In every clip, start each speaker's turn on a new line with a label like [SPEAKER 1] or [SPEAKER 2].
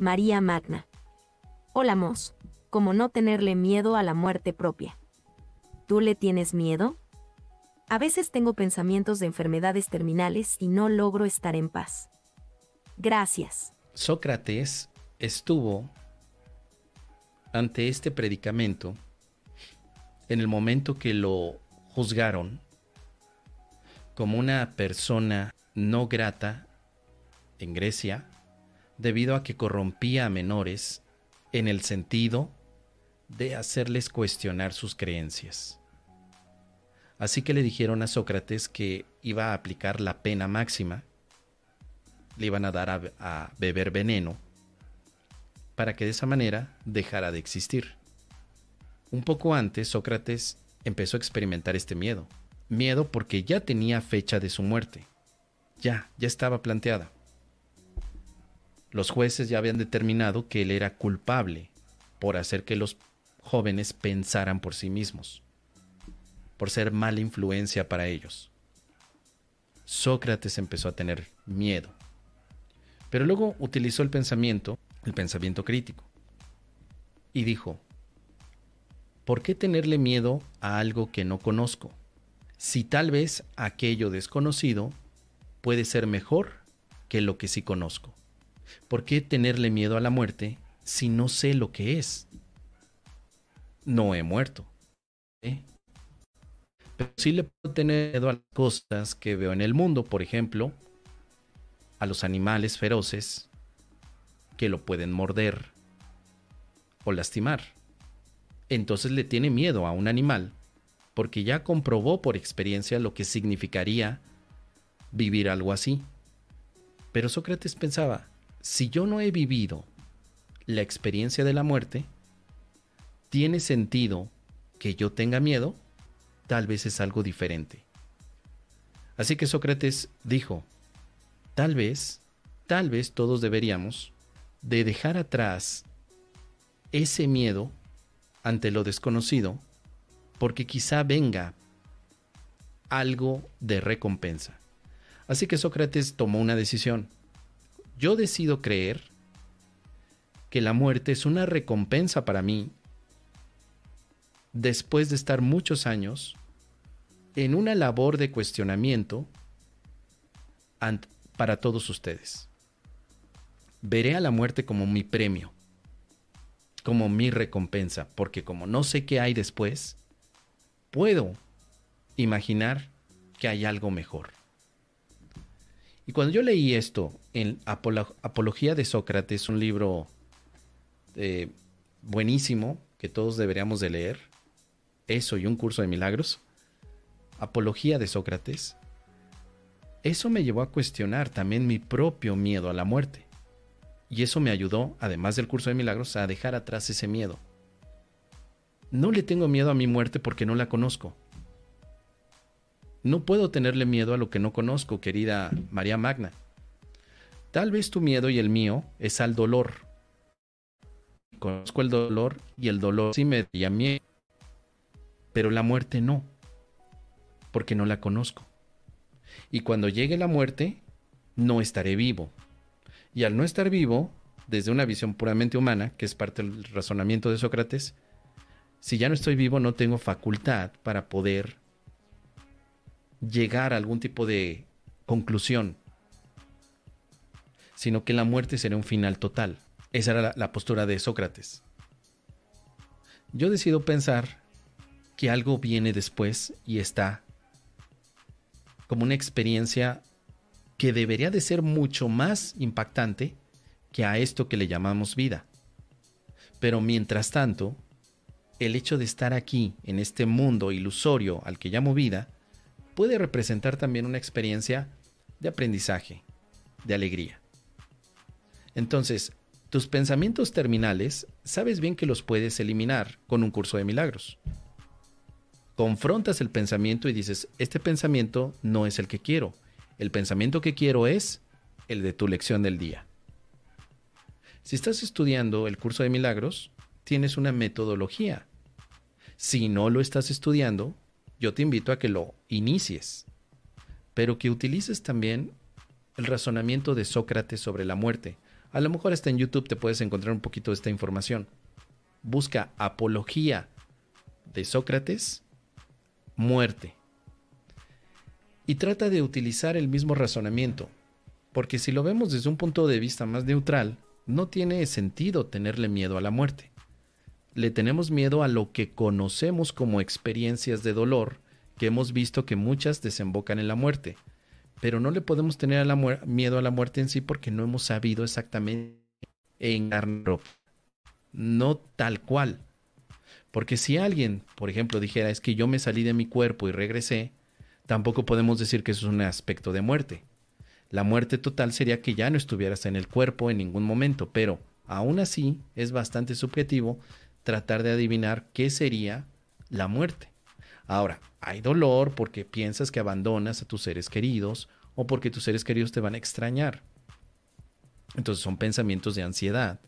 [SPEAKER 1] María Magna. Hola, Mos. ¿Cómo no tenerle miedo a la muerte propia? ¿Tú le tienes miedo? A veces tengo pensamientos de enfermedades terminales y no logro estar en paz. Gracias.
[SPEAKER 2] Sócrates estuvo ante este predicamento en el momento que lo juzgaron como una persona no grata en Grecia debido a que corrompía a menores en el sentido de hacerles cuestionar sus creencias. Así que le dijeron a Sócrates que iba a aplicar la pena máxima, le iban a dar a, beber veneno, para que de esa manera dejara de existir. Un poco antes, Sócrates empezó a experimentar este miedo. Miedo porque ya tenía fecha de su muerte. Ya, ya estaba planteada. Los jueces ya habían determinado que él era culpable por hacer que los jóvenes pensaran por sí mismos, por ser mala influencia para ellos. Sócrates empezó a tener miedo, pero luego utilizó el pensamiento, el pensamiento crítico, y dijo, ¿por qué tenerle miedo a algo que no conozco? Si tal vez aquello desconocido puede ser mejor que lo que sí conozco. ¿Por qué tenerle miedo a la muerte si no sé lo que es? No he muerto. ¿eh? Pero sí le puedo tener miedo a las cosas que veo en el mundo, por ejemplo, a los animales feroces que lo pueden morder o lastimar. Entonces le tiene miedo a un animal porque ya comprobó por experiencia lo que significaría vivir algo así. Pero Sócrates pensaba, si yo no he vivido la experiencia de la muerte, ¿tiene sentido que yo tenga miedo? Tal vez es algo diferente. Así que Sócrates dijo, tal vez, tal vez todos deberíamos de dejar atrás ese miedo ante lo desconocido, porque quizá venga algo de recompensa. Así que Sócrates tomó una decisión yo decido creer que la muerte es una recompensa para mí después de estar muchos años en una labor de cuestionamiento para todos ustedes. Veré a la muerte como mi premio, como mi recompensa, porque como no sé qué hay después, puedo imaginar que hay algo mejor. Y cuando yo leí esto en Apología de Sócrates, un libro eh, buenísimo que todos deberíamos de leer, eso y un curso de milagros, Apología de Sócrates, eso me llevó a cuestionar también mi propio miedo a la muerte. Y eso me ayudó, además del curso de milagros, a dejar atrás ese miedo. No le tengo miedo a mi muerte porque no la conozco. No puedo tenerle miedo a lo que no conozco, querida María Magna. Tal vez tu miedo y el mío es al dolor. Conozco el dolor y el dolor sí me da miedo. Pero la muerte no, porque no la conozco. Y cuando llegue la muerte, no estaré vivo. Y al no estar vivo, desde una visión puramente humana, que es parte del razonamiento de Sócrates, si ya no estoy vivo no tengo facultad para poder llegar a algún tipo de conclusión, sino que la muerte será un final total. Esa era la, postura de Sócrates. Yo decido pensar que algo viene después y está como una experiencia que debería de ser mucho más impactante que a esto que le llamamos vida. Pero mientras tanto, el hecho de estar aquí, en este mundo ilusorio al que llamo vida, puede representar también una experiencia de aprendizaje, de alegría. Entonces, tus pensamientos terminales, sabes bien que los puedes eliminar con un curso de milagros. Confrontas el pensamiento y dices, este pensamiento no es el que quiero. El pensamiento que quiero es el de tu lección del día. Si estás estudiando el curso de milagros, tienes una metodología. Si no lo estás estudiando, yo te invito a que lo inicies, pero que utilices también el razonamiento de Sócrates sobre la muerte, A lo mejor hasta en YouTube te puedes encontrar un poquito de esta información. Busca apología de Sócrates, muerte. Y trata de utilizar el mismo razonamiento, porque si lo vemos desde un punto de vista más neutral, no tiene sentido tenerle miedo a la muerte. Le tenemos miedo a lo que conocemos como experiencias de dolor, que hemos visto que muchas desembocan en la muerte. Pero no le podemos tener miedo a la muerte en sí porque no hemos sabido exactamente en No tal cual. Porque si alguien, por ejemplo, dijera es que yo me salí de mi cuerpo y regresé, tampoco podemos decir que eso es un aspecto de muerte. La muerte total sería que ya no estuvieras en el cuerpo en ningún momento, pero aún así es bastante subjetivo tratar de adivinar qué sería la muerte. Ahora, hay dolor porque piensas que abandonas a tus seres queridos o porque tus seres queridos te van a extrañar. Entonces son pensamientos de ansiedad,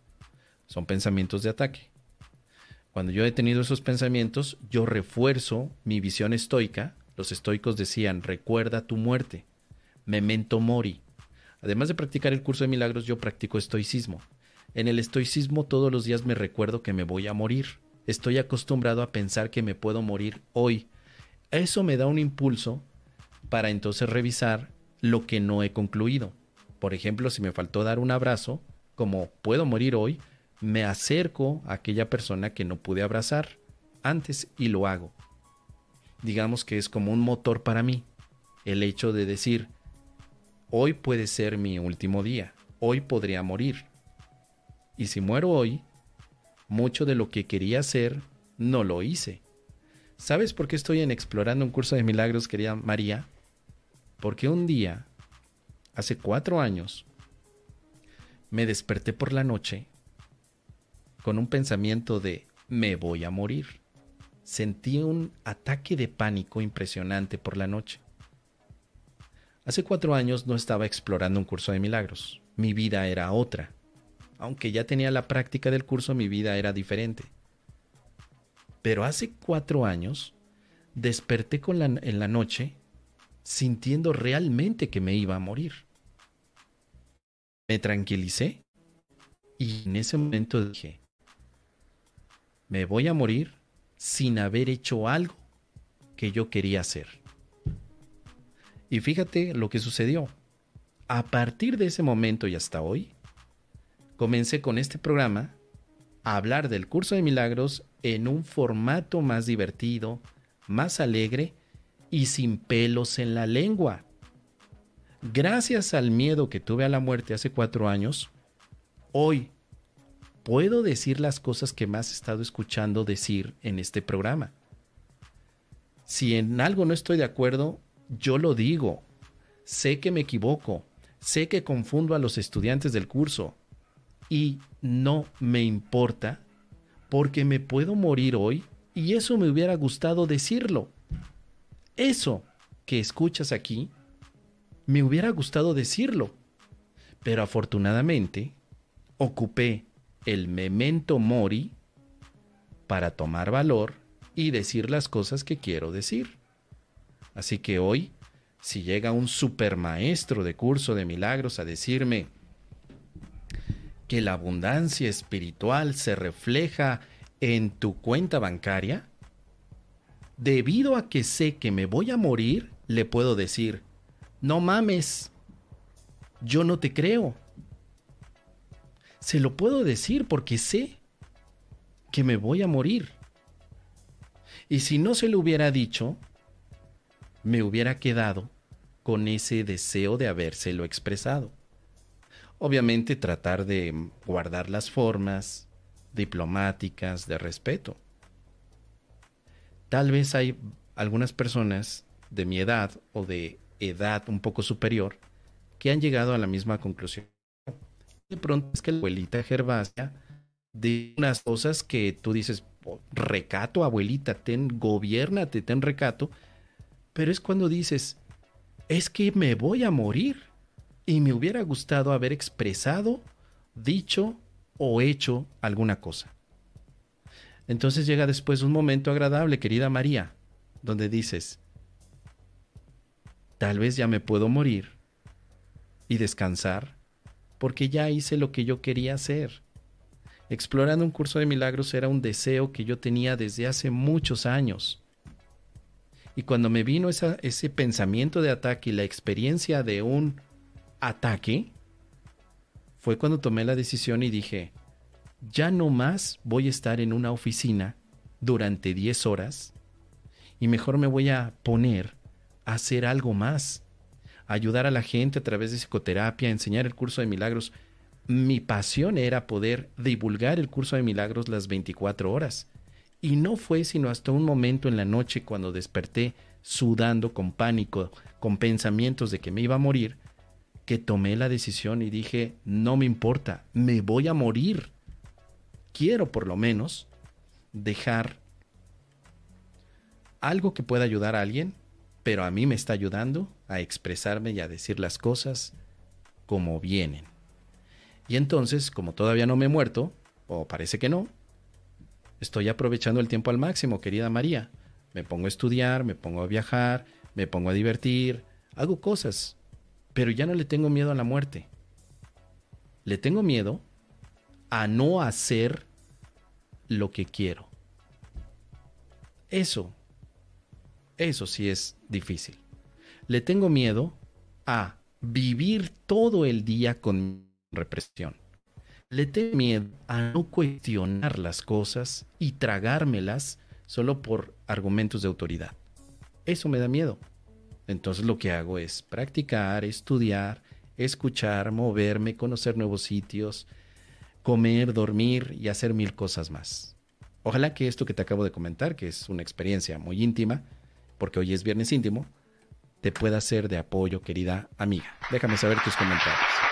[SPEAKER 2] son pensamientos de ataque. Cuando yo he tenido esos pensamientos, yo refuerzo mi visión estoica. Los estoicos decían, recuerda tu muerte, memento mori. Además de practicar el curso de milagros, yo practico estoicismo. En el estoicismo todos los días me recuerdo que me voy a morir. Estoy acostumbrado a pensar que me puedo morir hoy. Eso me da un impulso para entonces revisar lo que no he concluido. Por ejemplo, si me faltó dar un abrazo, como puedo morir hoy, me acerco a aquella persona que no pude abrazar antes y lo hago. Digamos que es como un motor para mí, el hecho de decir, hoy puede ser mi último día, hoy podría morir. Y si muero hoy, mucho de lo que quería hacer no lo hice. ¿Sabes por qué estoy en explorando un curso de milagros, querida María? Porque un día, hace cuatro años, me desperté por la noche con un pensamiento de me voy a morir. Sentí un ataque de pánico impresionante por la noche. Hace cuatro años no estaba explorando un curso de milagros. Mi vida era otra. Aunque ya tenía la práctica del curso, mi vida era diferente. Pero hace cuatro años desperté en la noche sintiendo realmente que me iba a morir. Me tranquilicé y en ese momento dije, me voy a morir sin haber hecho algo que yo quería hacer. Y fíjate lo que sucedió. A partir de ese momento y hasta hoy, comencé con este programa a hablar del curso de milagros en un formato más divertido, más alegre y sin pelos en la lengua. Gracias al miedo que tuve a la muerte hace cuatro años, hoy puedo decir las cosas que más he estado escuchando decir en este programa. Si en algo no estoy de acuerdo, yo lo digo. Sé que me equivoco, sé que confundo a los estudiantes del curso y no me importa porque me puedo morir hoy y eso me hubiera gustado decirlo. Eso que escuchas aquí, me hubiera gustado decirlo. Pero afortunadamente, ocupé el memento mori para tomar valor y decir las cosas que quiero decir. Así que hoy, si llega un supermaestro de curso de milagros a decirme que la abundancia espiritual se refleja en tu cuenta bancaria, debido a que sé que me voy a morir, le puedo decir, no mames, yo no te creo se lo puedo decir porque sé que me voy a morir. Y si no se lo hubiera dicho, me hubiera quedado con ese deseo de habérselo expresado. Obviamente tratar de guardar las formas diplomáticas de respeto. Tal vez hay algunas personas de mi edad o de edad un poco superior que han llegado a la misma conclusión de pronto es que la abuelita Gervasia de unas cosas que tú dices, oh, recato, abuelita, ten, gobiernate, ten recato, pero es cuando dices, es que me voy a morir y me hubiera gustado haber expresado, dicho o hecho alguna cosa. Entonces llega después un momento agradable, querida María, donde dices, tal vez ya me puedo morir y descansar porque ya hice lo que yo quería hacer. Explorando un curso de milagros era un deseo que yo tenía desde hace muchos años. Y cuando me vino ese pensamiento de ataque y la experiencia de un ataque, fue cuando tomé la decisión y dije, ya no más voy a estar en una oficina durante 10 horas y mejor me voy a poner a hacer algo más, ayudar a la gente a través de psicoterapia, enseñar el curso de milagros. Mi pasión era poder divulgar el curso de milagros las 24 horas. Y no fue sino hasta un momento en la noche cuando desperté sudando con pánico, con pensamientos de que me iba a morir, que tomé la decisión y dije, no me importa, me voy a morir. Quiero por lo menos dejar algo que pueda ayudar a alguien, pero a mí me está ayudando a expresarme y a decir las cosas como vienen. Y entonces, como todavía no me he muerto, o parece que no, estoy aprovechando el tiempo al máximo, querida María. Me pongo a estudiar, me pongo a viajar, me pongo a divertir, hago cosas, pero ya no le tengo miedo a la muerte. Le tengo miedo a no hacer lo que quiero. Eso, eso sí es difícil. Le tengo miedo a vivir todo el día con represión. Le tengo miedo a no cuestionar las cosas y tragármelas solo por argumentos de autoridad. Eso me da miedo. Entonces lo que hago es practicar, estudiar, escuchar, moverme, conocer nuevos sitios, comer, dormir y hacer mil cosas más. Ojalá que esto que te acabo de comentar, que es una experiencia muy íntima, porque hoy es viernes íntimo, te pueda ser de apoyo, querida amiga. Déjame saber tus comentarios.